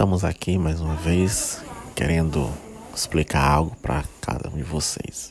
Estamos aqui mais uma vez querendo explicar algo para cada um de vocês.